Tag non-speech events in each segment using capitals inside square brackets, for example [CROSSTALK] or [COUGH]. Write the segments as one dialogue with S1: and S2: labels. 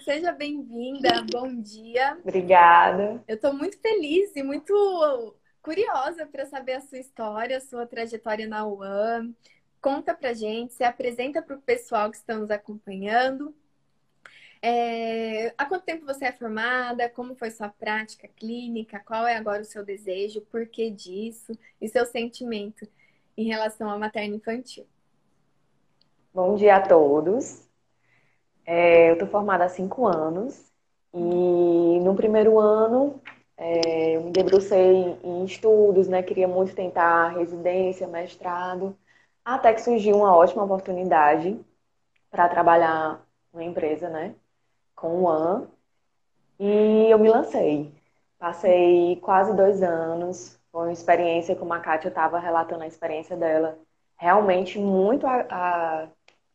S1: seja bem-vinda. Bom dia.
S2: Obrigada.
S1: Eu estou muito feliz e muito curiosa para saber a sua história, a sua trajetória na UAM. Conta pra gente, se apresenta para o pessoal que está nos acompanhando. É... Há quanto tempo você é formada? Como foi sua prática clínica? Qual é agora o seu desejo? Por que disso? E seu sentimento em relação ao materno infantil?
S2: Bom dia a todos. É, eu estou formada há cinco anos e no primeiro ano é, eu me debrucei em estudos, né? Queria muito tentar residência, mestrado, até que surgiu uma ótima oportunidade para trabalhar numa empresa, né? Com o AN e eu me lancei. Passei quase dois anos, foi uma experiência, como a Kátia estava relatando a experiência dela, realmente muito a, a,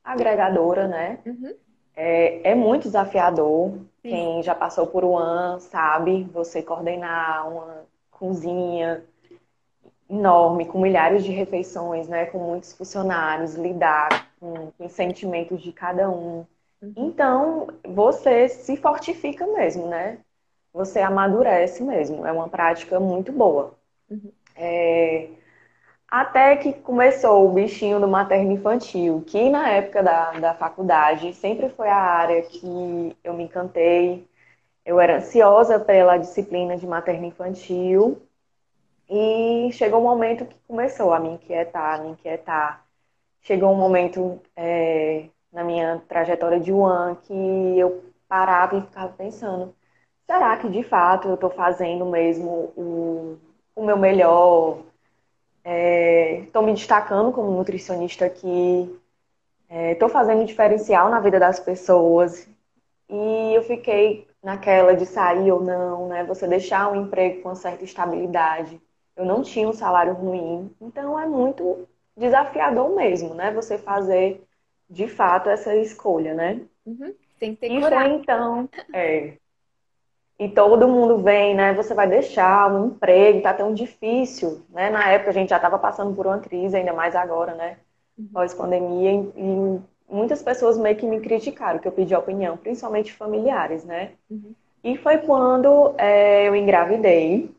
S2: agregadora, né? Uhum. É, é muito desafiador. Sim. Quem já passou por um ano sabe, você coordenar uma cozinha enorme, com milhares de refeições, né? Com muitos funcionários, lidar com, com os sentimentos de cada um. Uhum. Então, você se fortifica mesmo, né? Você amadurece mesmo. É uma prática muito boa. Uhum. É, até que começou o bichinho do materno infantil, que na época da, da faculdade sempre foi a área que eu me encantei. Eu era ansiosa pela disciplina de materno infantil. E chegou um momento que começou a me inquietar, a me inquietar. Chegou um momento é, na minha trajetória de ano que eu parava e ficava pensando: será que de fato eu estou fazendo mesmo o, o meu melhor? Estou é, me destacando como nutricionista aqui, estou é, fazendo diferencial na vida das pessoas. E eu fiquei naquela de sair ou não, né? Você deixar um emprego com uma certa estabilidade. Eu não tinha um salário ruim, então é muito desafiador mesmo, né? Você fazer de fato essa escolha, né?
S1: Uhum. Tem que ter
S2: e foi então, [LAUGHS] é, e todo mundo vem, né? Você vai deixar um emprego, tá tão difícil, né? Na época a gente já estava passando por uma crise, ainda mais agora, né? Uhum. Pós-pandemia, e muitas pessoas meio que me criticaram, que eu pedi opinião, principalmente familiares, né? Uhum. E foi quando é, eu engravidei,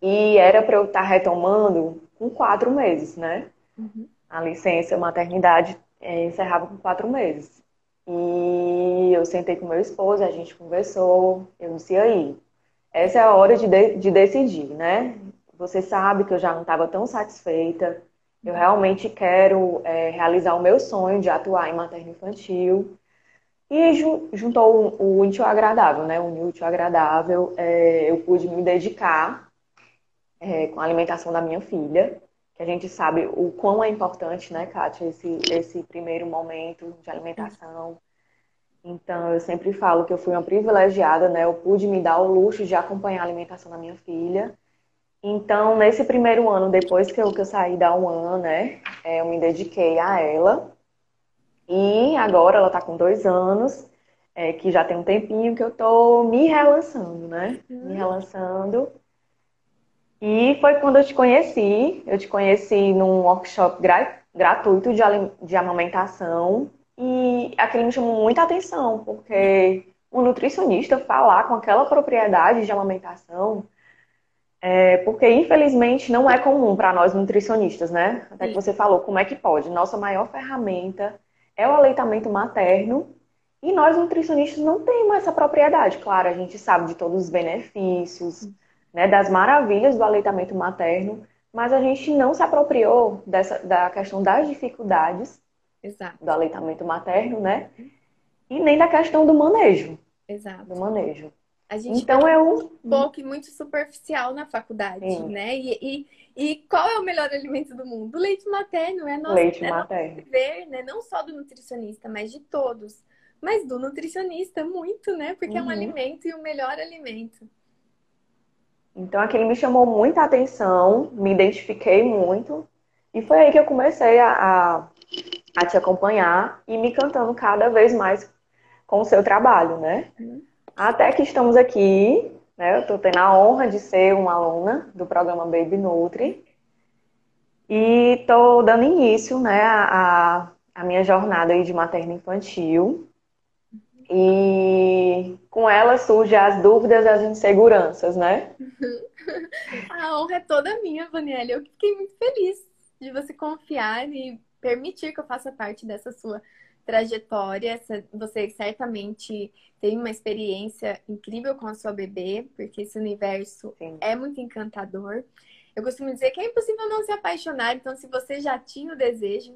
S2: e era para eu estar tá retomando com quatro meses, né? Uhum. A licença maternidade é, encerrava com quatro meses. E eu sentei com meu esposo, a gente conversou, eu disse, aí, essa é a hora de, de, de decidir, né? Você sabe que eu já não estava tão satisfeita, eu realmente quero é, realizar o meu sonho de atuar em materno infantil. E juntou o, útil ao agradável, né? O útil agradável, é, eu pude me dedicar é, com a alimentação da minha filha, que a gente sabe o quão é importante, né, Kátia, esse, esse primeiro momento de alimentação. Então, eu sempre falo que eu fui uma privilegiada, né? Eu pude me dar o luxo de acompanhar a alimentação da minha filha. Então, nesse primeiro ano, depois que eu, que eu saí da UAN, né? É, eu me dediquei a ela. E agora ela está com dois anos, é, que já tem um tempinho que eu tô me relançando, né? Me uhum. relançando. E foi quando eu te conheci. Eu te conheci num workshop gra gratuito de, de amamentação. E aquilo me chamou muita atenção, porque um nutricionista falar com aquela propriedade de amamentação. É, porque infelizmente não é comum para nós nutricionistas, né? Até que você falou, como é que pode? Nossa maior ferramenta é o aleitamento materno e nós nutricionistas não temos essa propriedade. Claro, a gente sabe de todos os benefícios, né, das maravilhas do aleitamento materno, mas a gente não se apropriou dessa, da questão das dificuldades
S1: Exato.
S2: do aleitamento materno, né? E nem da questão do manejo.
S1: Exato.
S2: Do manejo.
S1: A gente então é um pouco muito superficial na faculdade, Sim. né? E, e, e, qual é o melhor alimento do mundo? O leite materno é nosso,
S2: leite
S1: é
S2: materno.
S1: nosso dever, né? Não só do nutricionista, mas de todos. Mas do nutricionista muito, né? Porque uhum. é um uhum. alimento e o melhor alimento.
S2: Então aquele me chamou muita atenção, me identifiquei muito. E foi aí que eu comecei a, a, a te acompanhar e me cantando cada vez mais com o seu trabalho, né? Uhum. Até que estamos aqui, né? Eu estou tendo a honra de ser uma aluna do programa Baby Nutri. E estou dando início, né, a, a minha jornada aí de materno infantil. E com ela surgem as dúvidas e as inseguranças, né? [LAUGHS]
S1: A honra é toda minha, Vanelli. Eu fiquei muito feliz de você confiar e permitir que eu faça parte dessa sua trajetória. Você certamente tem uma experiência incrível com a sua bebê, porque esse universo Sim. é muito encantador. Eu costumo dizer que é impossível não se apaixonar, então se você já tinha o desejo,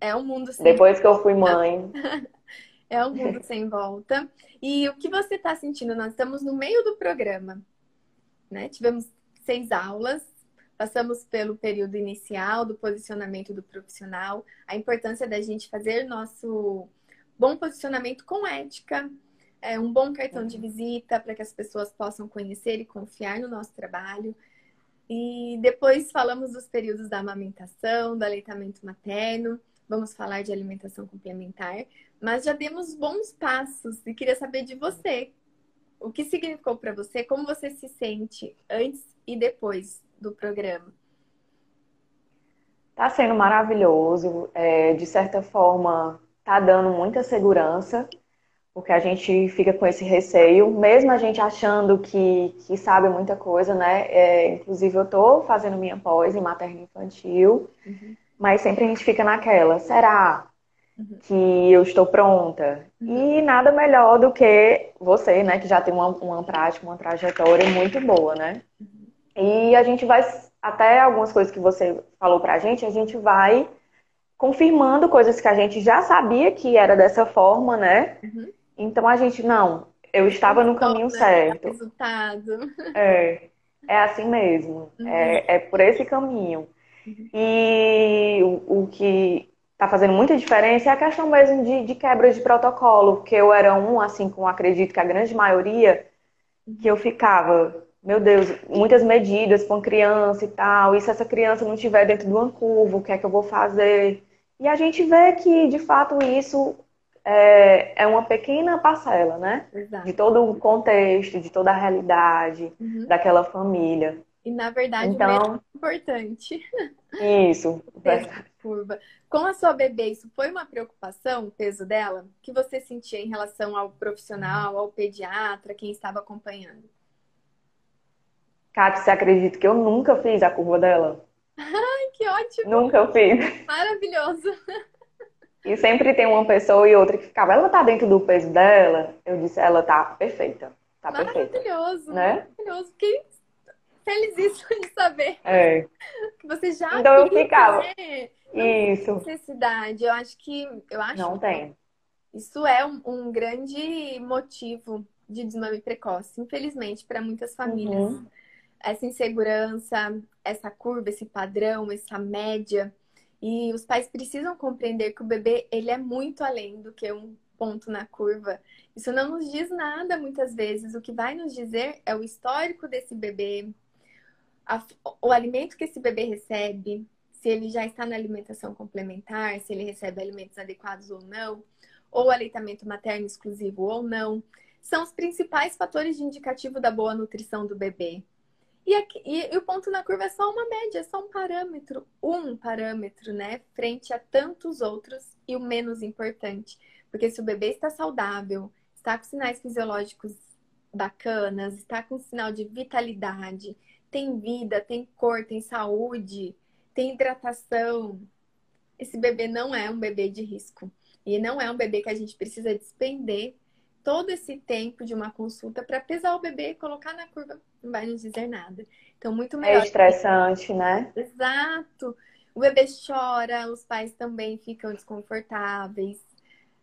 S1: é um mundo sem
S2: Depois que eu fui mãe. [LAUGHS]
S1: é um mundo sem volta. E o que você está sentindo? Nós estamos no meio do programa, né? Tivemos seis aulas, passamos pelo período inicial do posicionamento do profissional, a importância da gente fazer nosso bom posicionamento com ética, é, um bom cartão de visita para que as pessoas possam conhecer e confiar no nosso trabalho. E depois falamos dos períodos da amamentação, do aleitamento materno, vamos falar de alimentação complementar, mas já demos bons passos e queria saber de você. O que significou para você? Como você se sente antes e depois do programa?
S2: Tá sendo maravilhoso. É, de certa forma, tá dando muita segurança porque a gente fica com esse receio, mesmo a gente achando que, que sabe muita coisa, né? É, inclusive, eu tô fazendo minha pós em materno infantil, uhum. mas sempre a gente fica naquela: será uhum. que eu estou pronta? Uhum. E nada melhor do que você, né, que já tem uma, uma prática, uma trajetória muito boa, né? Uhum. E a gente vai, até algumas coisas que você falou pra gente, a gente vai confirmando coisas que a gente já sabia que era dessa forma, né? Uhum. Então a gente, não, eu estava no caminho né? certo.
S1: Resultado.
S2: É, é assim mesmo. Uhum. É, é por esse caminho. Uhum. E o, o que está fazendo muita diferença é a questão mesmo de, de quebra de protocolo, porque eu era um, assim, como acredito que a grande maioria, que eu ficava, meu Deus, muitas medidas com criança e tal, e se essa criança não estiver dentro de uma curva, o que é que eu vou fazer? E a gente vê que, de fato, isso é, é uma pequena parcela, né? Exato. De todo o contexto, de toda a realidade uhum. daquela família.
S1: E na verdade então, o importante.
S2: Isso. [LAUGHS]
S1: curva. Com a sua bebê, isso foi uma preocupação, o peso dela? Que você sentia em relação ao profissional, ao pediatra, quem estava acompanhando?
S2: Kátia, você acredita que eu nunca fiz a curva dela?
S1: Ai, que ótimo!
S2: Nunca fiz.
S1: Maravilhoso!
S2: E sempre tem uma pessoa e outra que ficava, ela tá dentro do peso dela? Eu disse, ela tá perfeita. Tá
S1: maravilhoso,
S2: perfeita.
S1: Né? Maravilhoso. Fiquei felizíssima de saber
S2: é.
S1: que você já
S2: então eu ficava. Isso.
S1: Necessidade. Eu acho que. Eu acho
S2: Não tem.
S1: Isso é um, um grande motivo de desmame precoce, infelizmente, para muitas famílias. Uhum. Essa insegurança, essa curva, esse padrão, essa média e os pais precisam compreender que o bebê ele é muito além do que um ponto na curva. Isso não nos diz nada muitas vezes. O que vai nos dizer é o histórico desse bebê, a, o alimento que esse bebê recebe, se ele já está na alimentação complementar, se ele recebe alimentos adequados ou não, ou aleitamento materno exclusivo ou não. São os principais fatores de indicativo da boa nutrição do bebê. E, aqui, e, o ponto na curva é só uma média, é só um parâmetro, um parâmetro, né? Frente a tantos outros e o menos importante. Porque se o bebê está saudável, está com sinais fisiológicos bacanas, está com sinal de vitalidade, tem vida, tem cor, tem saúde, tem hidratação, esse bebê não é um bebê de risco. E não é um bebê que a gente precisa despender todo esse tempo de uma consulta para pesar o bebê e colocar na curva não vai nos dizer nada. Então, muito melhor.
S2: É estressante, né?
S1: Exato. O bebê chora, os pais também ficam desconfortáveis.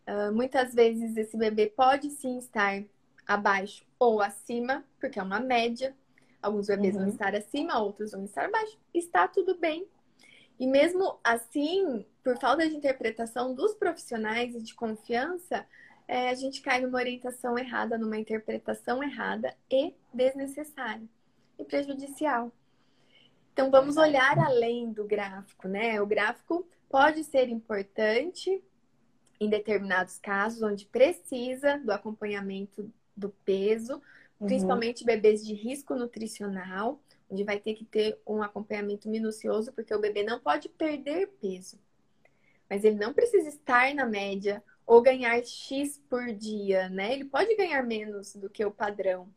S1: Uh, muitas vezes esse bebê pode sim estar abaixo ou acima, porque é uma média. Alguns bebês uhum. vão estar acima, outros vão estar abaixo. Está tudo bem. E mesmo assim, por falta de interpretação dos profissionais e de confiança, é, a gente cai numa orientação errada, numa interpretação errada e desnecessária e prejudicial. Então vamos olhar além do gráfico, né? O gráfico pode ser importante em determinados casos onde precisa do acompanhamento do peso, uhum. principalmente bebês de risco nutricional, onde vai ter que ter um acompanhamento minucioso, porque o bebê não pode perder peso. Mas ele não precisa estar na média ou ganhar X por dia, né? Ele pode ganhar menos do que o padrão.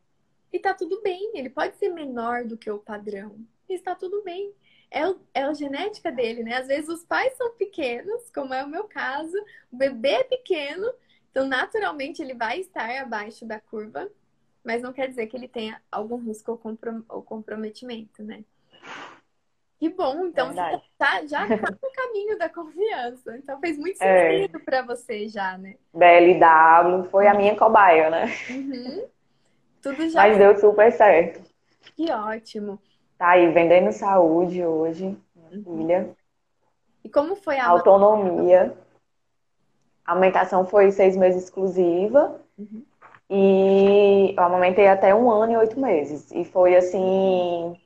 S1: E tá tudo bem, ele pode ser menor do que o padrão. E está tudo bem. É, o, é a genética dele, né? Às vezes os pais são pequenos, como é o meu caso, o bebê é pequeno, então naturalmente ele vai estar abaixo da curva, mas não quer dizer que ele tenha algum risco ou, comprometimento, né? Que bom, então você tá, já tá no [LAUGHS] caminho da confiança. Então fez muito é. sentido é. para você já, né?
S2: BLW foi a minha cobaia, né?
S1: Uhum. Tudo já.
S2: Mas deu super certo.
S1: Que ótimo.
S2: Tá aí, vendendo saúde hoje, minha uhum. filha.
S1: E como foi a
S2: autonomia? A foi seis meses exclusiva. Uhum. E eu amamentei até um ano e oito meses. E foi assim.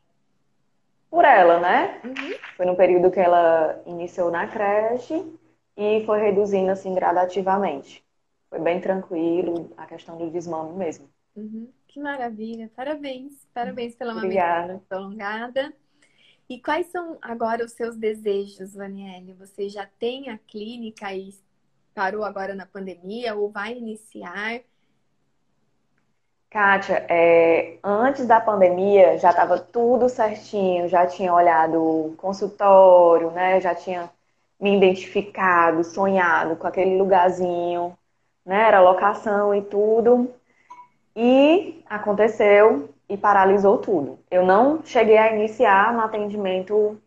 S2: Por ela, né? Uhum. Foi no período que ela iniciou na creche e foi reduzindo assim gradativamente. Foi bem tranquilo a questão do desmame mesmo.
S1: Uhum. Que maravilha. Parabéns. Parabéns pela amamentação prolongada. E quais são agora os seus desejos, Vanielle? Você já tem a clínica e parou agora na pandemia ou vai iniciar?
S2: Kátia, é, antes da pandemia já estava tudo certinho, já tinha olhado o consultório, né? Já tinha me identificado, sonhado com aquele lugarzinho, né? Era locação e tudo. E aconteceu e paralisou tudo. Eu não cheguei a iniciar no atendimento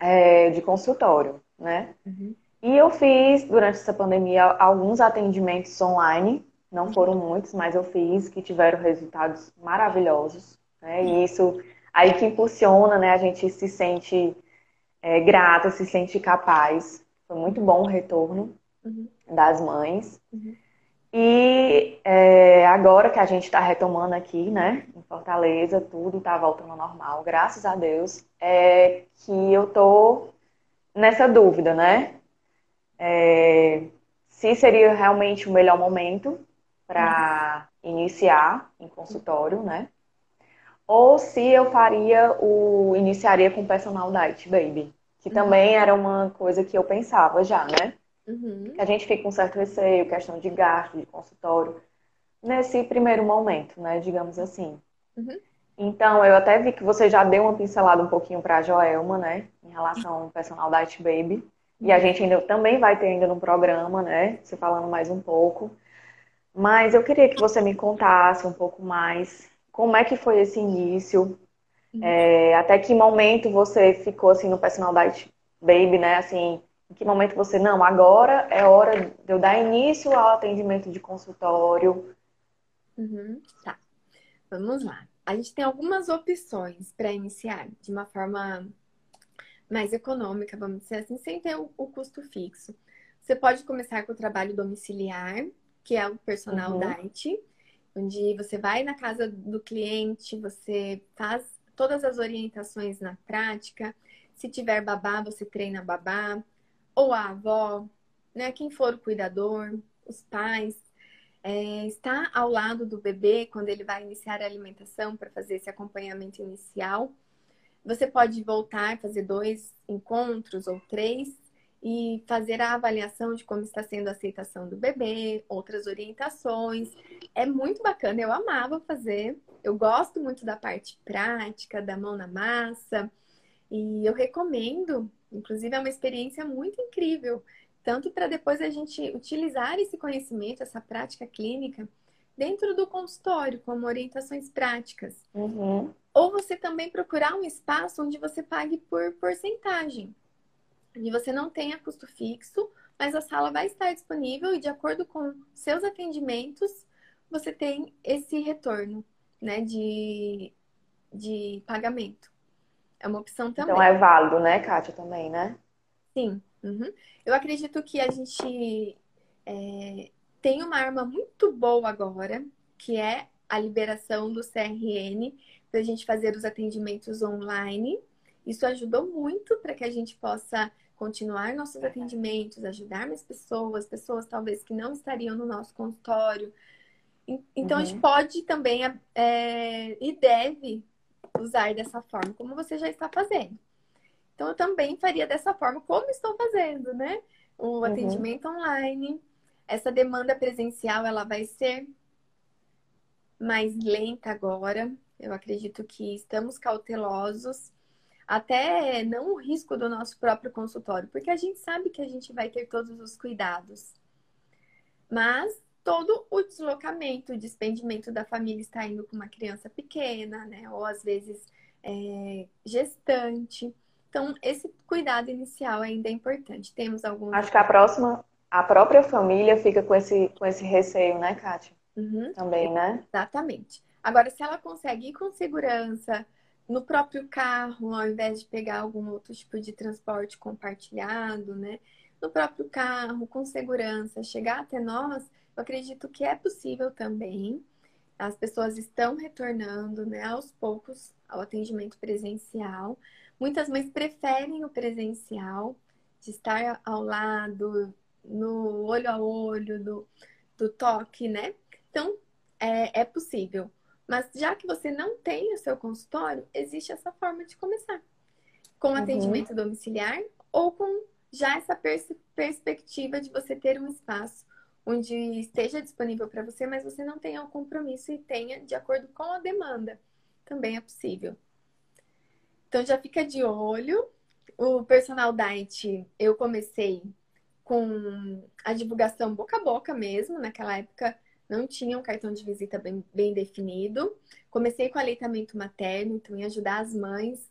S2: é, de consultório, né? Uhum. E eu fiz, durante essa pandemia, alguns atendimentos online. Não foram muitos, mas eu fiz, que tiveram resultados maravilhosos. Né? E isso aí que impulsiona, né? A gente se sente é, grata, se sente capaz. Foi muito bom o retorno uhum. das mães. Uhum. E é, agora que a gente está retomando aqui, né, em Fortaleza, tudo está voltando ao normal, graças a Deus, é que eu tô nessa dúvida, né? É, se seria realmente o melhor momento para iniciar em consultório, né? Ou se eu faria o iniciaria com personal diet baby, que também era uma coisa que eu pensava já, né? Uhum. A gente fica com um certo receio, questão de gasto, de consultório, nesse primeiro momento, né? Digamos assim. Uhum. Então, eu até vi que você já deu uma pincelada um pouquinho para a Joelma, né? Em relação ao personal diet baby. E a gente ainda também vai ter ainda no programa, né? Você falando mais um pouco. Mas eu queria que você me contasse um pouco mais como é que foi esse início, uhum. é, até que momento você ficou assim no personal diet baby, né? Assim, em que momento você, não, agora é hora de eu dar início ao atendimento de consultório?
S1: Uhum, tá. Vamos lá. A gente tem algumas opções para iniciar de uma forma mais econômica, vamos dizer assim, sem ter o, o, custo fixo. Você pode começar com o trabalho domiciliar, que é o personal uhum. diet, onde você vai na casa do cliente, você faz todas as orientações na prática. Se tiver babá, você treina babá ou a avó, né? Quem for o cuidador, os pais, é, está ao lado do bebê quando ele vai iniciar a alimentação para fazer esse acompanhamento inicial. Você pode voltar, fazer dois encontros ou três e fazer a avaliação de como está sendo a aceitação do bebê, outras orientações. É muito bacana, eu amava fazer. Eu gosto muito da parte prática, da mão na massa. E eu recomendo Inclusive, é uma experiência muito incrível, tanto para depois a gente utilizar esse conhecimento, essa prática clínica, dentro do consultório, como orientações práticas. Uhum. Ou você também procurar um espaço onde você pague por porcentagem. E você não tenha custo fixo, mas a sala vai estar disponível e de acordo com seus atendimentos, você tem esse retorno né, de, de pagamento. É uma opção também.
S2: Então é válido, né, Kátia, também, né?
S1: Sim. Uhum. Eu acredito que a gente é, tem uma arma muito boa agora, que é a liberação do CRN para a gente fazer os atendimentos online. Isso ajudou muito para que a gente possa continuar nossos atendimentos, ajudar mais pessoas, pessoas talvez que não estariam no nosso consultório. Então, uhum. a gente uhum. pode também é, e deve usar dessa forma, como você já está fazendo. Então, eu também faria dessa forma, como estou fazendo, né? O uhum. atendimento online, essa demanda presencial ela vai ser mais lenta agora. Eu acredito que estamos cautelosos, até não o risco do nosso próprio consultório, porque a gente sabe que a gente vai ter todos os cuidados. Mas todo o deslocamento, o despendimento da família está indo com uma criança pequena, né? Ou às vezes é, gestante. Então, esse cuidado inicial ainda é importante. Temos alguns.
S2: Acho que a próxima, a própria família fica com esse, com esse receio, né, Kátia? Uhum. Também, né?
S1: Exatamente. Agora, se ela consegue ir com segurança no próprio carro, ao invés de pegar algum outro tipo de transporte compartilhado, né? No próprio carro, com segurança, chegar até nós, eu acredito que é possível também. As pessoas estão retornando, né, aos poucos ao atendimento presencial. Muitas mães preferem o presencial, de estar ao lado, no olho a olho, do, do toque, né? Então, é, é possível. Mas já que você não tem o seu consultório, existe essa forma de começar. Com uhum. atendimento domiciliar ou com já essa pers perspectiva de você ter um espaço onde esteja disponível para você, mas você não tenha o um compromisso e tenha de acordo com a demanda. Também é possível. Então já fica de olho. O personal diet eu comecei com a divulgação boca a boca mesmo. Naquela época não tinha um cartão de visita bem, bem definido. Comecei com aleitamento materno, então em ajudar as mães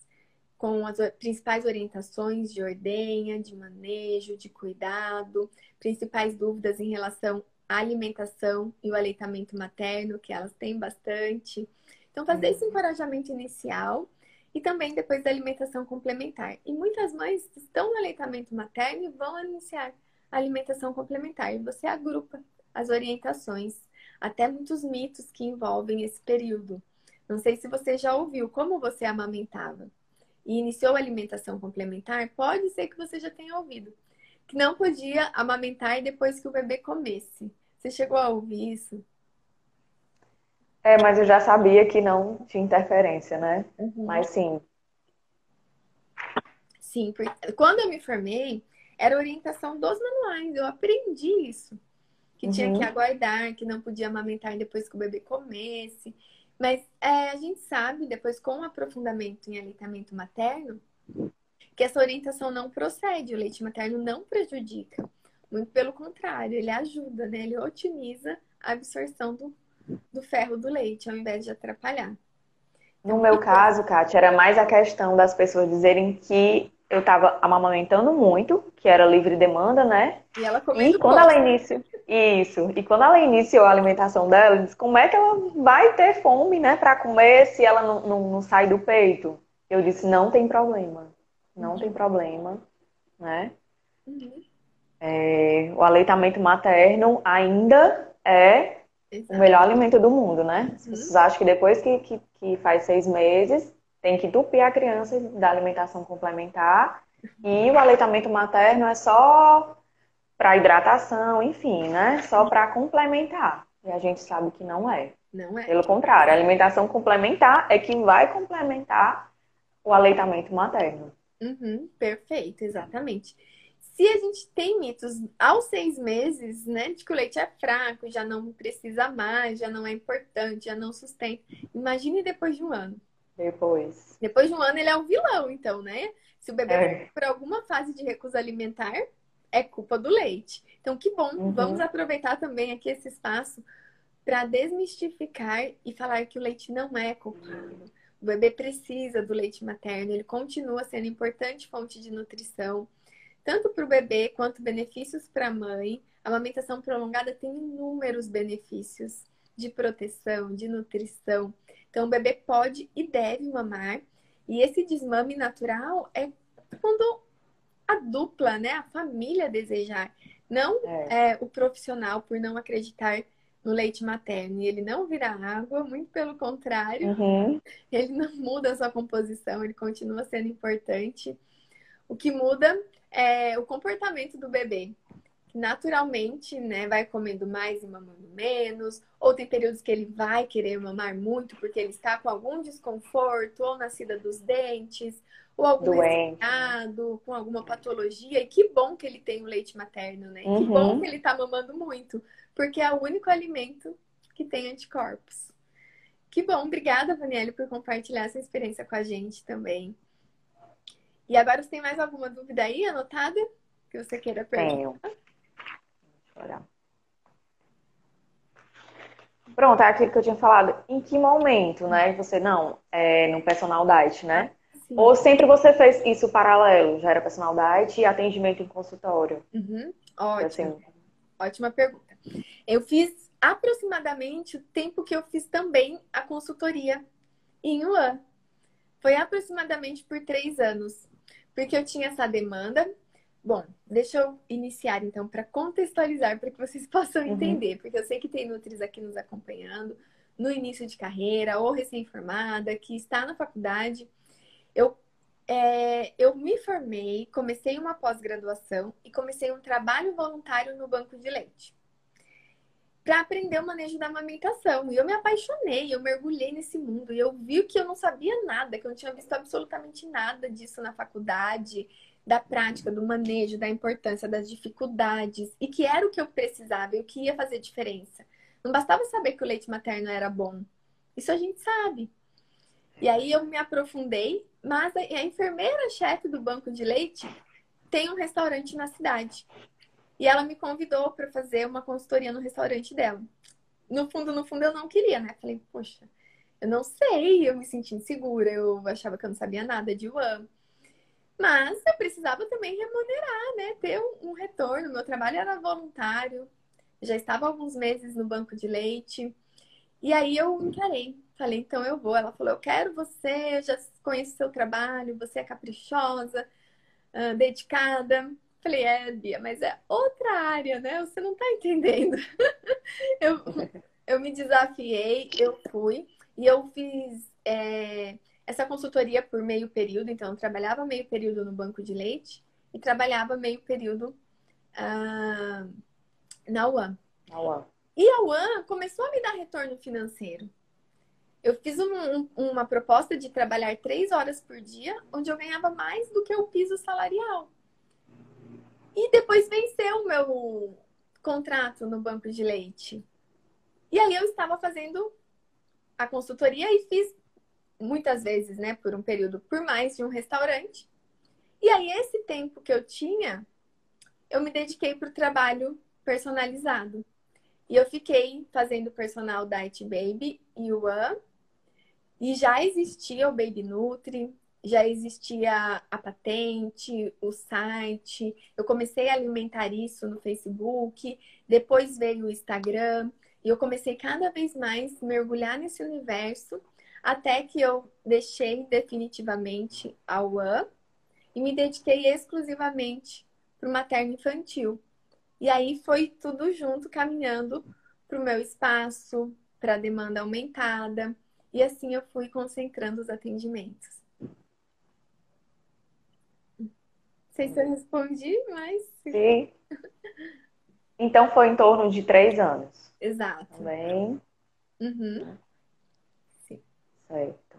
S1: com as principais orientações de ordenha, de manejo, de cuidado, principais dúvidas em relação à alimentação e o aleitamento materno, que elas têm bastante. Então, fazer esse uhum. encorajamento inicial e também depois da alimentação complementar. E muitas mães estão no aleitamento materno e vão iniciar a alimentação complementar. E você agrupa as orientações, até muitos mitos que envolvem esse período. Não sei se você já ouviu como você amamentava e iniciou a alimentação complementar, pode ser que você já tenha ouvido que não podia amamentar depois que o bebê comesse. Você chegou a ouvir isso?
S2: É, mas eu já sabia que não tinha interferência, né? Uhum. Mas sim.
S1: Sim, porque quando eu me formei, era orientação dos manuais. Eu aprendi isso. Que uhum. tinha que aguardar, que não podia amamentar depois que o bebê comesse. Mas é, a gente sabe, depois com o aprofundamento em aleitamento materno, que essa orientação não procede, o leite materno não prejudica. Muito pelo contrário, ele ajuda, né? Ele otimiza a absorção do, do ferro do leite, ao invés de atrapalhar.
S2: No meu caso, Kátia, era mais a questão das pessoas dizerem que eu estava amamentando muito, que era livre demanda, né?
S1: E ela
S2: E quando ela inicia isso, e quando ela iniciou a alimentação dela, disse, como é que ela vai ter fome, né, para comer se ela não, não, não sai do peito? Eu disse, não tem problema não tem problema, né? Uhum. É, o aleitamento materno ainda é Exato. o melhor alimento do mundo, né? As uhum. pessoas acham que depois que, que, que, faz seis meses, tem que entupir a criança da alimentação complementar. E o aleitamento materno é só para hidratação, enfim, né? Só para complementar. E a gente sabe que não é.
S1: Não é.
S2: Pelo contrário, a alimentação complementar é que vai complementar o aleitamento materno.
S1: Uhum, perfeito, exatamente. Se a gente tem mitos aos seis meses, né, de que o leite é fraco, já não precisa mais, já não é importante, já não sustenta. Imagine depois de um ano.
S2: Depois.
S1: Depois de um ano ele é um vilão, então, né? Se o bebê é. por alguma fase de recusa alimentar, é culpa do leite. Então, que bom. Uhum. Vamos aproveitar também aqui esse espaço para desmistificar e falar que o leite não é culpado. O bebê precisa do leite materno, ele continua sendo importante fonte de nutrição, tanto para o bebê quanto benefícios para a mãe. A amamentação prolongada tem inúmeros benefícios de proteção, de nutrição. Então, o bebê pode e deve mamar. E esse desmame natural é quando a dupla, né, a família desejar. Não é. é o profissional por não acreditar no leite materno e ele não vira água, muito pelo contrário, uhum. ele não muda a sua composição, ele continua sendo importante. O que muda é o comportamento do bebê. Naturalmente, né, vai comendo mais e mamando menos, ou tem períodos que ele vai querer mamar muito porque ele está com algum desconforto, ou nascida dos dentes, ou algum resfriado, com alguma patologia. E que bom que ele tem o leite materno, né? Uhum. Que bom que ele tá mamando muito, porque é o único alimento que tem anticorpos. Que bom, obrigada, Vanielle, por compartilhar essa experiência com a gente também. E agora você tem mais alguma dúvida aí anotada que você queira perguntar? Tenho. Deixa eu olhar.
S2: Pronto, é aquilo que eu tinha falado. Em que momento, né? Você não, é no personal diet, né? Sim. Ou sempre você fez isso paralelo? Já era personal diet e atendimento em consultório?
S1: Uhum. Ótimo. Assim... Ótima pergunta. Eu fiz aproximadamente o tempo que eu fiz também a consultoria em Yuan. Foi aproximadamente por três anos. Porque eu tinha essa demanda. Bom, deixa eu iniciar então para contextualizar para que vocês [LAUGHS] possam uhum. entender, uhum. porque eu sei que tem Nutris aqui nos acompanhando no início de carreira ou recém-formada, que está na faculdade. Eu, é, eu me formei, comecei uma pós-graduação e comecei um trabalho voluntário no banco de leite para aprender o manejo da amamentação. E eu me apaixonei, eu mergulhei nesse mundo e eu vi que eu não sabia nada, que eu não tinha visto absolutamente nada disso na faculdade, da prática, do manejo, da importância, das dificuldades e que era o que eu precisava e o que ia fazer diferença. Não bastava saber que o leite materno era bom. Isso a gente sabe. E aí eu me aprofundei, mas a enfermeira-chefe do banco de leite tem um restaurante na cidade. E ela me convidou para fazer uma consultoria no restaurante dela. No fundo, no fundo, eu não queria, né? Falei, poxa, eu não sei, eu me senti insegura, eu achava que eu não sabia nada de UAM. Mas eu precisava também remunerar, né? Ter um, um retorno. Meu trabalho era voluntário, já estava alguns meses no banco de leite. E aí eu encarei. Falei, então eu vou. Ela falou, eu quero você, eu já conheço seu trabalho, você é caprichosa, dedicada. Falei, é, Bia, mas é outra área, né? Você não tá entendendo. [LAUGHS] eu, eu me desafiei, eu fui e eu fiz é, essa consultoria por meio período. Então, eu trabalhava meio período no banco de leite e trabalhava meio período na UAM. Na UAM. E a UAM começou a me dar retorno financeiro. Eu fiz um, um, uma proposta de trabalhar três horas por dia, onde eu ganhava mais do que o piso salarial. E depois venceu o meu contrato no banco de leite. E aí eu estava fazendo a consultoria e fiz muitas vezes, né, por um período, por mais de um restaurante. E aí esse tempo que eu tinha, eu me dediquei para o trabalho personalizado. E eu fiquei fazendo personal Diet Baby e One. E já existia o Baby Nutri, já existia a patente, o site. Eu comecei a alimentar isso no Facebook, depois veio o Instagram, e eu comecei cada vez mais mergulhar nesse universo, até que eu deixei definitivamente a UAN e me dediquei exclusivamente para o materno infantil. E aí foi tudo junto, caminhando para o meu espaço, para a demanda aumentada, e assim eu fui concentrando os atendimentos. sei se eu respondi, mas.
S2: Sim. Então foi em torno de três anos.
S1: Exato.
S2: Também.
S1: Uhum.
S2: Sim. Certo.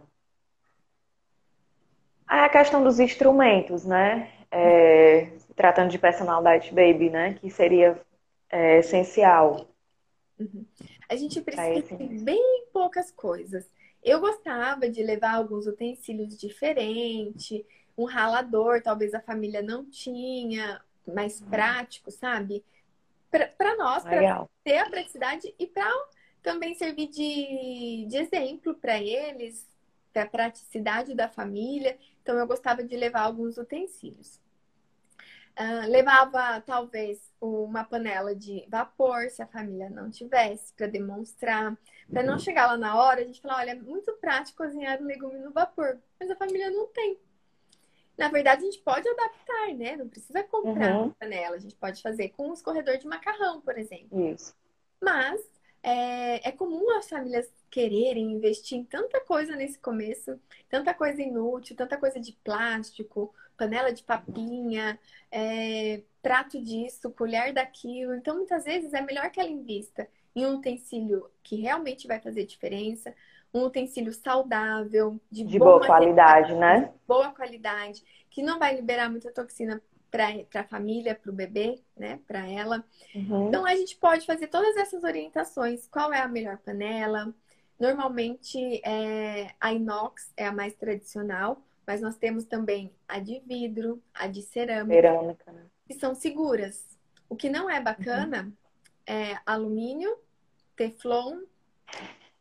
S2: Aí a questão dos instrumentos, né? É, tratando de personal diet baby, né? Que seria é, essencial.
S1: Uhum. A gente precisa de bem poucas coisas. Eu gostava de levar alguns utensílios diferentes, um ralador, talvez a família não tinha, mais prático, sabe? Para nós, para ter a praticidade e para também servir de, de exemplo para eles, para a praticidade da família. Então, eu gostava de levar alguns utensílios. Uh, levava talvez uma panela de vapor, se a família não tivesse, para demonstrar, para não chegar lá na hora a gente falar: olha, é muito prático cozinhar um legume no vapor, mas a família não tem. Na verdade, a gente pode adaptar, né? Não precisa comprar uhum. panela. A gente pode fazer com um escorredor de macarrão, por exemplo.
S2: Isso.
S1: Mas é, é, comum as famílias quererem investir em tanta coisa nesse começo, tanta coisa inútil, tanta coisa de plástico, panela de papinha, é, prato disso, colher daquilo. Então, muitas vezes é melhor que ela invista em um utensílio que realmente vai fazer diferença, um utensílio saudável, de,
S2: de boa, boa qualidade, né?
S1: Boa qualidade, que não vai liberar muita toxina para a família, para o bebê, né? Para ela. Uhum. Então a gente pode fazer todas essas orientações. Qual é a melhor panela? Normalmente é, a inox é a mais tradicional, mas nós temos também a de vidro, a de cerâmica, cerâmica né? que são seguras. O que não é bacana uhum. é alumínio, teflon,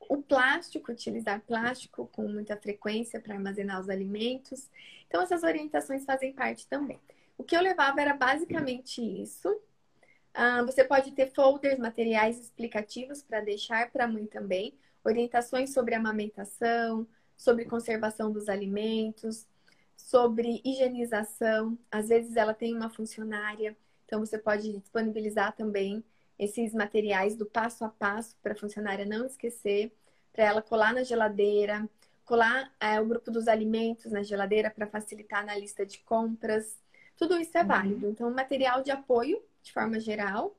S1: o plástico, utilizar plástico com muita frequência para armazenar os alimentos. Então, essas orientações fazem parte também. O que eu levava era basicamente isso. Uh, você pode ter folders, materiais explicativos para deixar para a mãe também, orientações sobre amamentação, sobre conservação dos alimentos, sobre higienização. Às vezes ela tem uma funcionária, então você pode disponibilizar também esses materiais do passo a passo para a funcionária não esquecer, para ela colar na geladeira, colar é, o grupo dos alimentos na geladeira para facilitar na lista de compras. Tudo isso é uhum. válido. Então, material de apoio, de forma geral,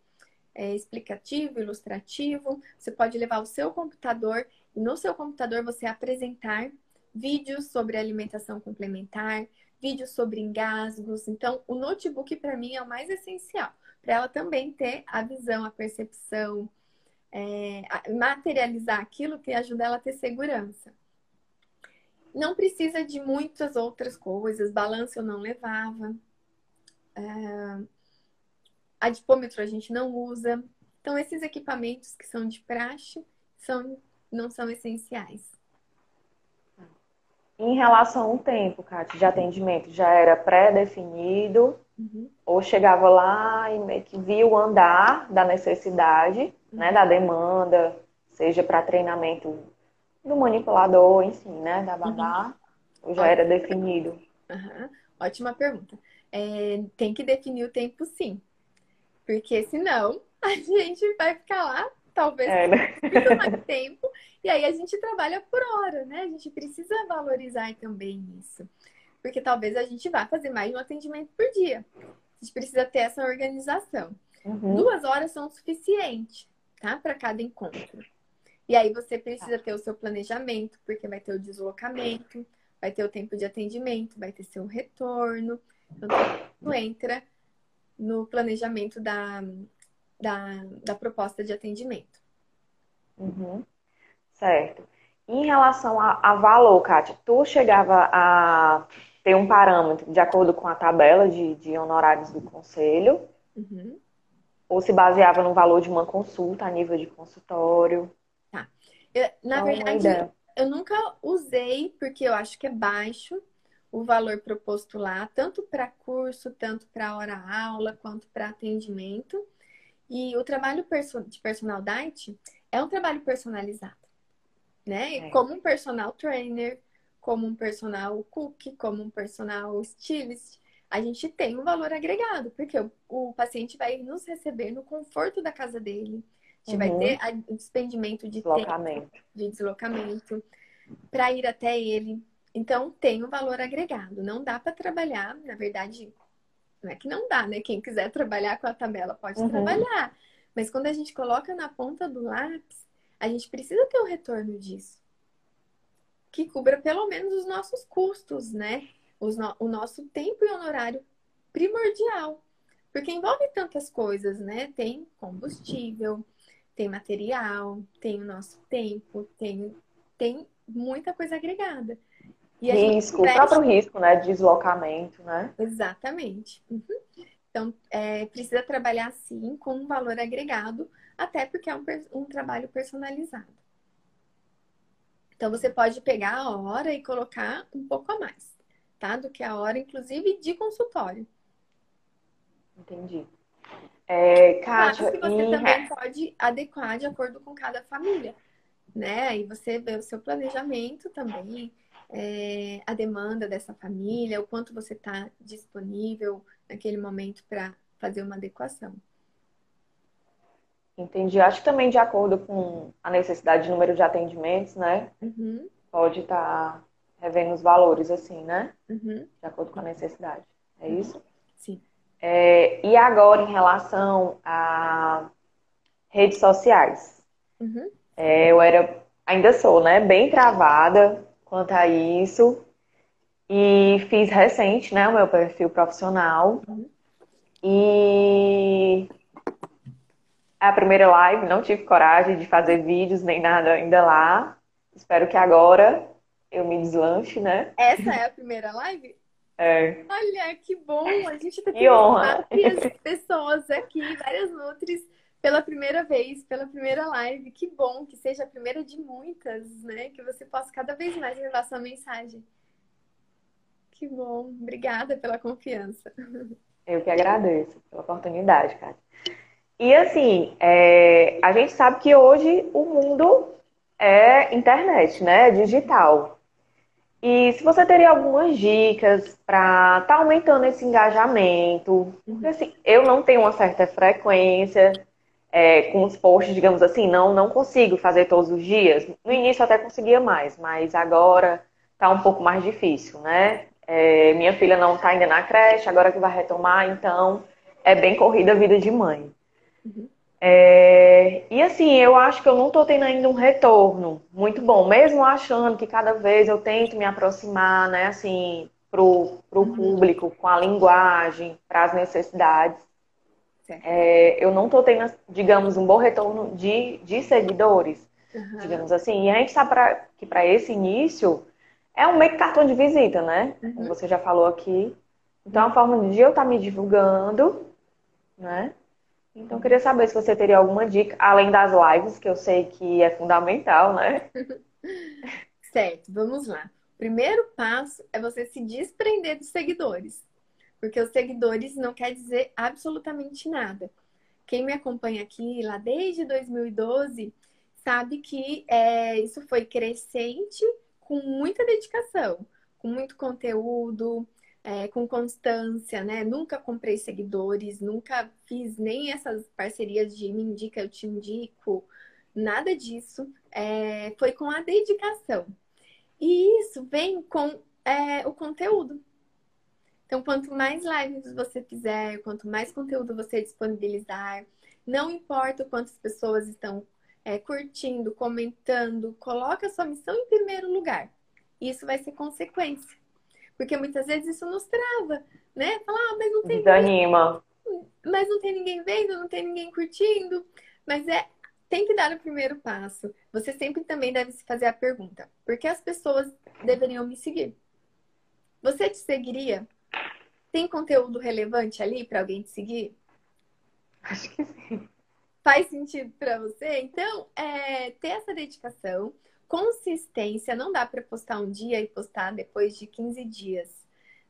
S1: é explicativo, ilustrativo. Você pode levar o seu computador e no seu computador você apresentar vídeos sobre alimentação complementar, vídeos sobre engasgos. Então, o notebook para mim é o mais essencial, para ela também ter a visão, a percepção, é, materializar aquilo que ajuda ela a ter segurança. Não precisa de muitas outras coisas, balanço eu não levava, é, adipômetro a gente não usa. Então, esses equipamentos que são de praxe são, não são essenciais.
S2: Em relação ao tempo, Kátia, de atendimento, já era pré-definido? Uhum. Ou chegava lá e meio que via o andar da necessidade, uhum. né, da demanda, seja para treinamento do manipulador, enfim, né, da babá, uhum. já era definido?
S1: Ótima pergunta. É, tem que definir o tempo sim, porque senão [LAUGHS] a gente vai ficar lá talvez é, né? muito mais tempo. E aí a gente trabalha por hora, né? A gente precisa valorizar também isso. Porque talvez a gente vá fazer mais de um atendimento por dia. A gente precisa ter essa organização. Uhum. Duas horas são suficiente, tá? Para cada encontro. E aí você precisa ter o seu planejamento, porque vai ter o deslocamento, vai ter o tempo de atendimento, vai ter seu retorno. Então, tudo entra no planejamento da, da, da proposta de atendimento.
S2: Uhum. Certo. Em relação a, a, valor, Kátia, tu chegava a ter um parâmetro de acordo com a tabela de, de honorários do conselho? Uhum. Ou se baseava no valor de uma consulta a nível de consultório?
S1: Tá. Eu, na Qual verdade, eu nunca usei, porque eu acho que é baixo o valor proposto lá, tanto para curso, tanto para hora-aula, quanto para atendimento. E o trabalho de personal diet é um trabalho personalizado, né? É. Como um personal trainer, como um personal cook, como um personal stylist, a gente tem um valor agregado, porque o, o paciente vai nos receber no conforto da casa dele. A gente uhum. vai ter a, o despendimento de deslocamento. tempo, de deslocamento, para ir até ele. Então, tem um valor agregado. Não dá para trabalhar, na verdade, não é que não dá, né? Quem quiser trabalhar com a tabela pode uhum. trabalhar. Mas quando a gente coloca na ponta do lápis, a gente precisa ter o um retorno disso. Que cubra pelo menos os nossos custos, né? No... o nosso tempo e honorário primordial. Porque envolve tantas coisas, né? Tem combustível, tem material, tem o nosso tempo, tem, tem muita coisa agregada.
S2: E risco, o próprio risco, né? De deslocamento, né?
S1: Exatamente. Uhum. Então, é, precisa trabalhar sim com um valor agregado, até porque é um, um trabalho personalizado. Então, você pode pegar a hora e colocar um pouco a mais, tá? Do que a hora, inclusive, de consultório.
S2: Entendi. É, Kátia,
S1: Mas que você também pode adequar de acordo com cada família, né? Aí você vê o seu planejamento também, é, a demanda dessa família, o quanto você está disponível naquele momento para fazer uma adequação.
S2: Entendi. Acho que também de acordo com a necessidade de número de atendimentos, né? Uhum. Pode estar tá revendo os valores, assim, né? Uhum. De acordo com a necessidade. É uhum. isso?
S1: Sim.
S2: É, e agora, em relação a redes sociais, Uhum. É, eu era, ainda sou, né, bem travada quanto a isso. E fiz recente, né, o meu perfil profissional. Uhum. E a primeira live, não tive coragem de fazer vídeos nem nada ainda lá. Espero que agora eu me deslanche, né?
S1: Essa é a primeira live?
S2: É.
S1: Olha, que bom! A gente tá tendo várias pessoas aqui, várias Nutris, pela primeira vez, pela primeira live. Que bom que seja a primeira de muitas, né? Que você possa cada vez mais levar sua mensagem. Que bom. Obrigada pela confiança.
S2: Eu que agradeço pela oportunidade, cara. E assim, é, a gente sabe que hoje o mundo é internet, né? Digital. E se você teria algumas dicas para estar tá aumentando esse engajamento, porque assim, eu não tenho uma certa frequência é, com os posts, digamos assim, não, não consigo fazer todos os dias. No início até conseguia mais, mas agora está um pouco mais difícil, né? É, minha filha não está ainda na creche, agora que vai retomar, então é bem corrida a vida de mãe. Uhum. É, e assim, eu acho que eu não estou tendo ainda um retorno muito bom, mesmo achando que cada vez eu tento me aproximar, né, assim, pro, pro uhum. público, com a linguagem, para as necessidades. É, eu não estou tendo, digamos, um bom retorno de, de seguidores, uhum. digamos assim. E a gente sabe pra, que para esse início é um meio que cartão de visita, né? Uhum. Como você já falou aqui. Então, é uma forma de eu estar tá me divulgando, né? Então, queria saber se você teria alguma dica, além das lives, que eu sei que é fundamental, né? [LAUGHS]
S1: certo, vamos lá. O primeiro passo é você se desprender dos seguidores. Porque os seguidores não quer dizer absolutamente nada. Quem me acompanha aqui lá desde 2012 sabe que é, isso foi crescente com muita dedicação, com muito conteúdo, é, com constância, né? Nunca comprei seguidores, nunca fiz nem essas parcerias de me indica, eu te indico, nada disso. É, foi com a dedicação. E isso vem com é, o conteúdo. Então, quanto mais lives você fizer, quanto mais conteúdo você disponibilizar, não importa quantas pessoas estão é, curtindo, comentando, coloca a sua missão em primeiro lugar. Isso vai ser consequência. Porque muitas vezes isso nos trava, né? Falar, ah, mas não tem
S2: Desanima.
S1: Ninguém... Mas não tem ninguém vendo, não tem ninguém curtindo. Mas é, tem que dar o primeiro passo. Você sempre também deve se fazer a pergunta: por que as pessoas deveriam me seguir? Você te seguiria? Tem conteúdo relevante ali para alguém te seguir?
S2: Acho que sim.
S1: Faz sentido para você? Então, é, ter essa dedicação consistência, não dá para postar um dia e postar depois de 15 dias,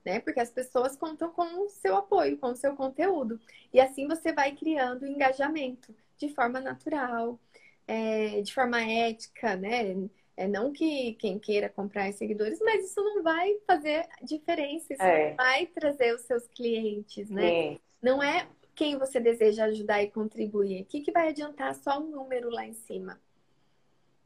S1: né? Porque as pessoas contam com o seu apoio, com o seu conteúdo. E assim você vai criando engajamento de forma natural, é, de forma ética, né? É não que quem queira comprar seguidores, mas isso não vai fazer diferença, isso é. não vai trazer os seus clientes, né? Não é quem você deseja ajudar e contribuir. O que, que vai adiantar só um número lá em cima?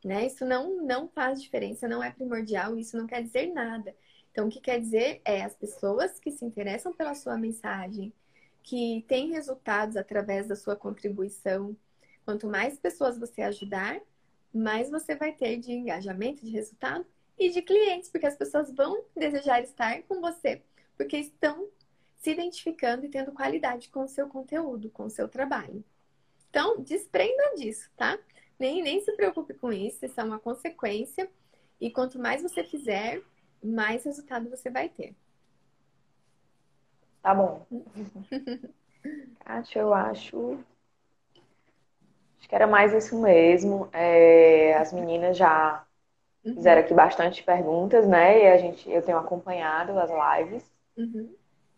S1: Né? Isso não, não faz diferença, não é primordial, isso não quer dizer nada. Então, o que quer dizer é as pessoas que se interessam pela sua mensagem, que têm resultados através da sua contribuição. Quanto mais pessoas você ajudar, mais você vai ter de engajamento, de resultado e de clientes, porque as pessoas vão desejar estar com você, porque estão se identificando e tendo qualidade com o seu conteúdo, com o seu trabalho. Então, desprenda disso, tá? Nem, nem se preocupe com isso, isso é uma consequência. E quanto mais você fizer, mais resultado você vai ter.
S2: Tá bom. [LAUGHS] Kátia, eu acho. Acho que era mais isso mesmo. É, as meninas já uhum. fizeram aqui bastante perguntas, né? E a gente, eu tenho acompanhado as lives. Uhum.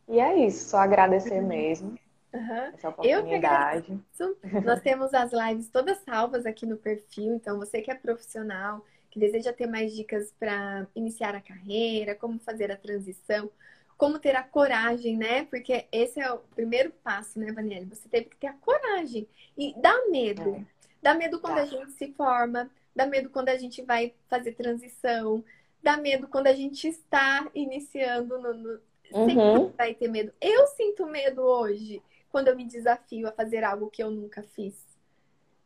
S2: E é isso, só agradecer uhum. mesmo. Uhum. Essa oportunidade.
S1: Eu que Nós temos as lives todas salvas aqui no perfil, então você que é profissional, que deseja ter mais dicas para iniciar a carreira, como fazer a transição, como ter a coragem, né? Porque esse é o primeiro passo, né, Vanelli? Você teve que ter a coragem. E dá medo. É. Dá medo quando tá. a gente se forma, dá medo quando a gente vai fazer transição, dá medo quando a gente está iniciando no, no... Uhum. vai ter medo. Eu sinto medo hoje quando eu me desafio a fazer algo que eu nunca fiz.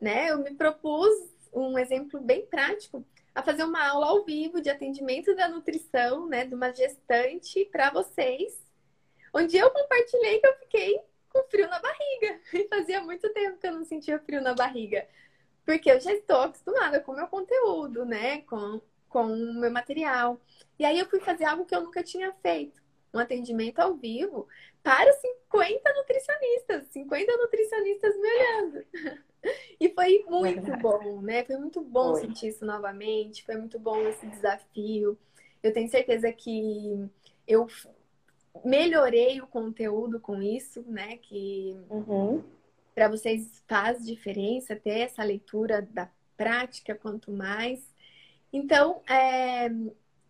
S1: Né? Eu me propus um exemplo bem prático a fazer uma aula ao vivo de atendimento da nutrição, né, de uma gestante para vocês, onde eu compartilhei que eu fiquei com frio na barriga. [LAUGHS] E fazia muito tempo que eu não sentia frio na barriga. Porque eu já estou acostumada com o meu conteúdo, né? Com, com o meu material. E aí eu fui fazer algo que eu nunca tinha feito. Um atendimento ao vivo para 50 nutricionistas. 50 nutricionistas me olhando. [LAUGHS] E foi muito Verdade. bom, né? Foi muito bom foi. sentir isso novamente. Foi muito bom esse desafio. Eu tenho certeza que eu melhorei o conteúdo com isso, né? Que uhum. para vocês faz diferença ter essa leitura da prática quanto mais. Então, é,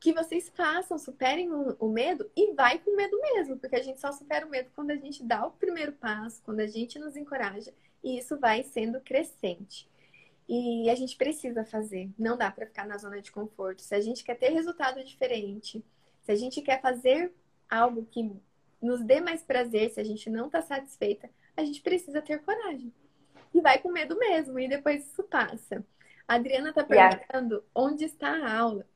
S1: que vocês façam, superem o, o, medo e vai com medo mesmo, porque a gente só supera o medo quando a gente dá o primeiro passo, quando a gente nos encoraja e isso vai sendo crescente. E a gente precisa fazer, não dá para ficar na zona de conforto. Se a gente quer ter resultado diferente, se a gente quer fazer algo que nos dê mais prazer, se a gente não está satisfeita, a gente precisa ter coragem. E vai com medo mesmo, e depois isso passa. A Adriana está perguntando yeah. onde está a aula.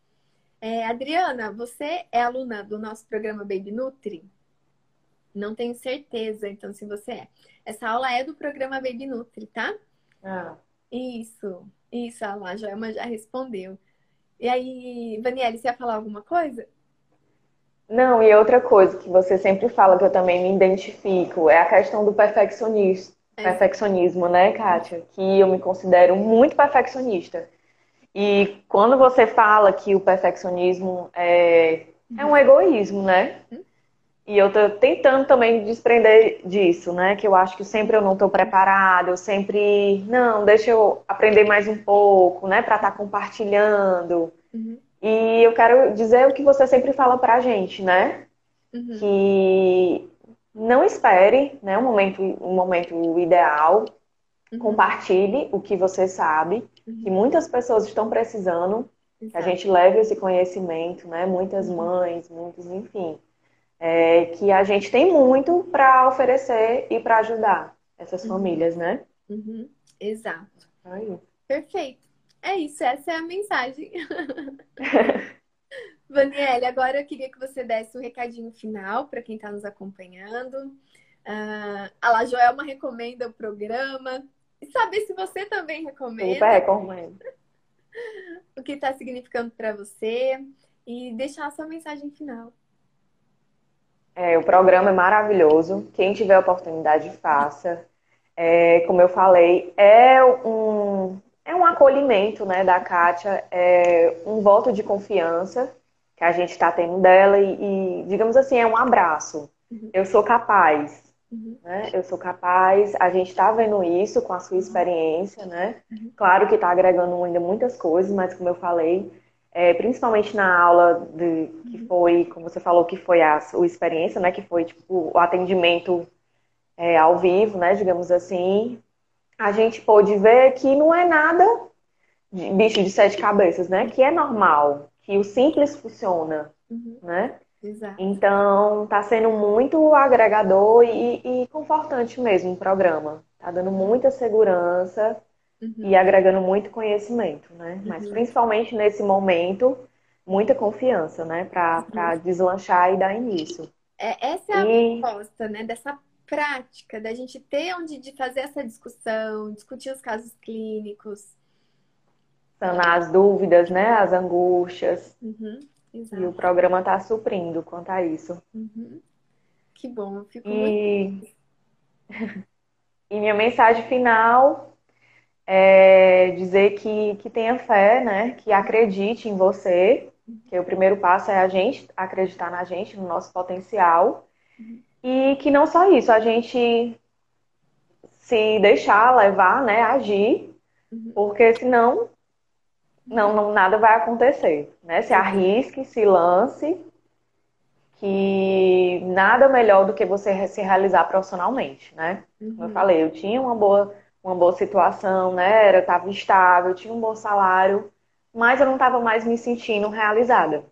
S1: É, Adriana, você é aluna do nosso programa Baby Nutri? Não tenho certeza, então, se você é. Essa aula é do programa Baby Nutri, tá? Ah. Isso, isso, a Joelma já respondeu. E aí, Vanielle, você ia falar alguma coisa?
S2: Não, e outra coisa que você sempre fala que eu também me identifico é a questão do perfeccionismo, é. perfeccionismo, né, Kátia? Que eu me considero muito perfeccionista. E quando você fala que o perfeccionismo é, é um egoísmo, né? Uhum. E eu tô tentando também desprender disso, né? Que eu acho que sempre eu não estou preparada, eu sempre, não, deixa eu aprender mais um pouco, né? Para estar tá compartilhando. Uhum. E eu quero dizer o que você sempre fala pra gente, né? Uhum. Que não espere, né? Um momento, um momento ideal. Uhum. Compartilhe o que você sabe. Que muitas pessoas estão precisando, Exato. que a gente leve esse conhecimento, né? Muitas uhum. mães, muitos, enfim é, que a gente tem muito para oferecer e para ajudar essas uhum. famílias, né?
S1: Uhum. Exato. Aí. Perfeito. É isso, essa é a mensagem. [LAUGHS] Vanielle, agora eu queria que você desse um recadinho final para quem está nos acompanhando. Uh, a La Joelma recomenda o programa. E saber se você também recomenda.
S2: Recomendo.
S1: o que está significando para você. E deixar a sua mensagem final.
S2: É, o programa é maravilhoso. Quem tiver oportunidade, faça. É, como eu falei, é um, é um acolhimento né, da Kátia, é um voto de confiança que a gente está tendo dela e, e, digamos assim, é um abraço. Uhum. Eu sou capaz. Uhum. Né? Eu sou capaz, a gente está vendo isso com a sua experiência, né? Uhum. Claro que está agregando ainda muitas coisas, mas como eu falei, é, principalmente na aula de, que foi, como você falou, que foi a, a experiência, né? Que foi tipo, o atendimento é, ao vivo, né? Digamos assim. A gente pôde ver que não é nada de bicho de sete cabeças, né? Que é normal, que o simples funciona, uhum. né? Exato. Então, está sendo muito agregador e, e confortante mesmo o programa. Tá dando muita segurança uhum. e agregando muito conhecimento, né? Uhum. Mas principalmente nesse momento, muita confiança, né? Para uhum. deslanchar e dar início.
S1: É, essa é e... a proposta, né? Dessa prática, da gente ter onde de fazer essa discussão, discutir os casos clínicos.
S2: Sanar as dúvidas, né? As angústias. Uhum. E o programa está suprindo quanto a isso.
S1: Uhum. Que bom, eu fico
S2: e... muito [LAUGHS] E minha mensagem final é dizer que, que tenha fé, né? Que acredite em você, que o primeiro passo é a gente acreditar na gente, no nosso potencial. E que não só isso, a gente se deixar levar, né? Agir, porque senão não, não nada vai acontecer, né? Se arrisque, se lance, que nada melhor do que você se realizar profissionalmente, né? Como eu uhum. falei, eu tinha uma boa uma boa situação, né? Eu estava estável, tinha um bom salário, mas eu não estava mais me sentindo realizada.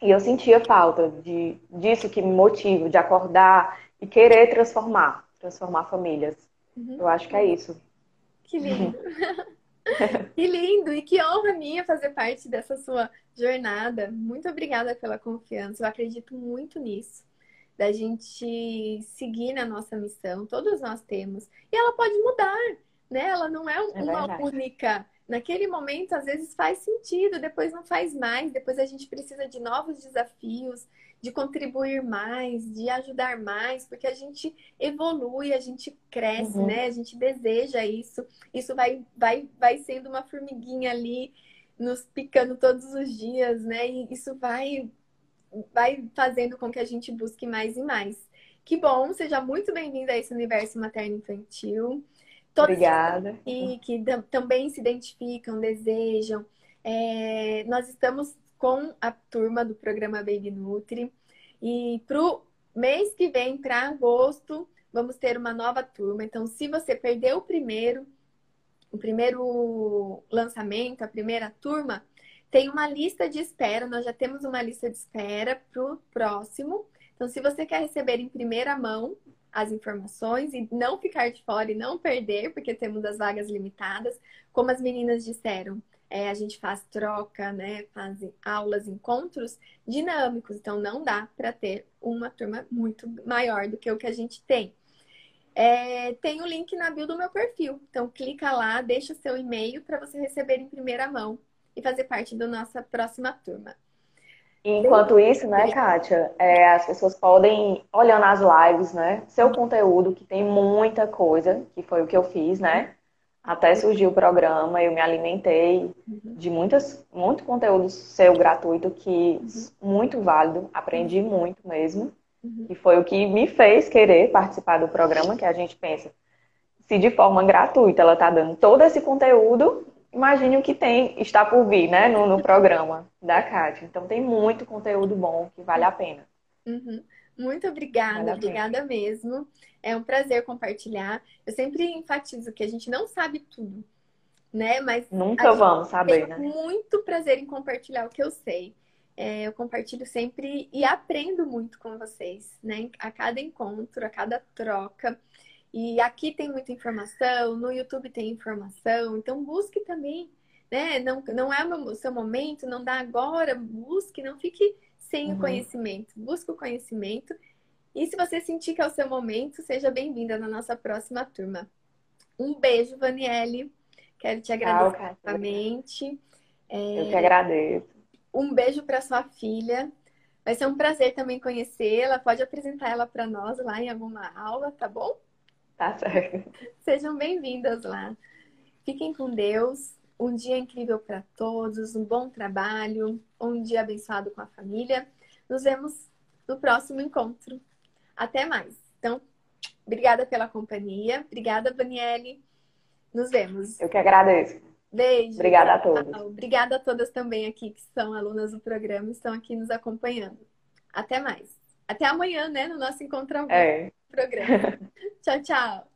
S2: E eu sentia falta de, disso que me motiva, de acordar e querer transformar, transformar famílias. Uhum. Eu acho que é isso.
S1: Que lindo. [LAUGHS] [LAUGHS] Que lindo e que honra minha fazer parte dessa sua jornada. Muito obrigada pela confiança. Eu acredito muito nisso. Da gente seguir na nossa missão, todos nós temos. E ela pode mudar, né? Ela não é, é uma única. Naquele momento, às vezes faz sentido, depois não faz mais, depois a gente precisa de novos desafios, de contribuir mais, de ajudar mais, porque a gente evolui, a gente cresce, uhum. né? A gente deseja isso. Isso vai, vai, vai sendo uma formiguinha ali nos picando todos os dias, né? E isso vai, vai fazendo com que a gente busque mais e mais. Que bom, seja muito bem-vinda a esse universo materno-infantil.
S2: Todos Obrigada.
S1: E que também se identificam, desejam. É, nós estamos com a turma do programa Baby Nutri. E para o mês que vem, para agosto, vamos ter uma nova turma. Então, se você perdeu o primeiro, o primeiro lançamento, a primeira turma, tem uma lista de espera. Nós já temos uma lista de espera para o próximo. Então, se você quer receber em primeira mão as informações e não ficar de fora e não perder, porque temos as vagas limitadas, como as meninas disseram, é, a gente faz troca, né? Faz aulas, encontros dinâmicos. Então, não dá para ter uma turma muito maior do que o que a gente tem. É, tem o link na bio do meu perfil. Então, clica lá, deixa o seu e-mail para você receber em primeira mão e fazer parte da nossa próxima turma.
S2: Enquanto isso, né, Kátia, é, as pessoas podem, olhando as lives, né, seu conteúdo, que tem muita coisa, que foi o que eu fiz, né? Até surgiu o programa, eu me alimentei uhum. de muitas, muito conteúdo seu gratuito que uhum. muito válido, aprendi muito mesmo. Uhum. E foi o que me fez querer participar do programa, que a gente pensa, se de forma gratuita ela está dando todo esse conteúdo, imagine o que tem, está por vir, né, no, no programa da Cátia. Então tem muito conteúdo bom que vale a pena.
S1: Uhum. Muito obrigada, vale obrigada mesmo. É um prazer compartilhar. Eu sempre enfatizo que a gente não sabe tudo, né? Mas
S2: nunca vamos saber, né?
S1: Muito prazer em compartilhar o que eu sei. É, eu compartilho sempre e aprendo muito com vocês, né? A cada encontro, a cada troca. E aqui tem muita informação, no YouTube tem informação, então busque também, né? Não, não é o seu momento, não dá agora, busque, não fique sem uhum. o conhecimento. Busque o conhecimento e se você sentir que é o seu momento, seja bem-vinda na nossa próxima turma. Um beijo, Vaniele. Quero te agradecer novamente.
S2: É... Eu que agradeço.
S1: Um beijo para sua filha. Vai ser um prazer também conhecê-la. Pode apresentar ela para nós lá em alguma aula, tá bom?
S2: Tá certo.
S1: Sejam bem-vindas lá. Fiquem com Deus. Um dia incrível para todos, um bom trabalho, um dia abençoado com a família. Nos vemos no próximo encontro. Até mais. Então, obrigada pela companhia. Obrigada, Daniele. Nos vemos.
S2: Eu que agradeço.
S1: Beijo.
S2: Obrigada a todos.
S1: Obrigada a todas também aqui que são alunas do programa e estão aqui nos acompanhando. Até mais. Até amanhã, né? No nosso encontro ao
S2: é.
S1: programa. [LAUGHS] tchau, tchau.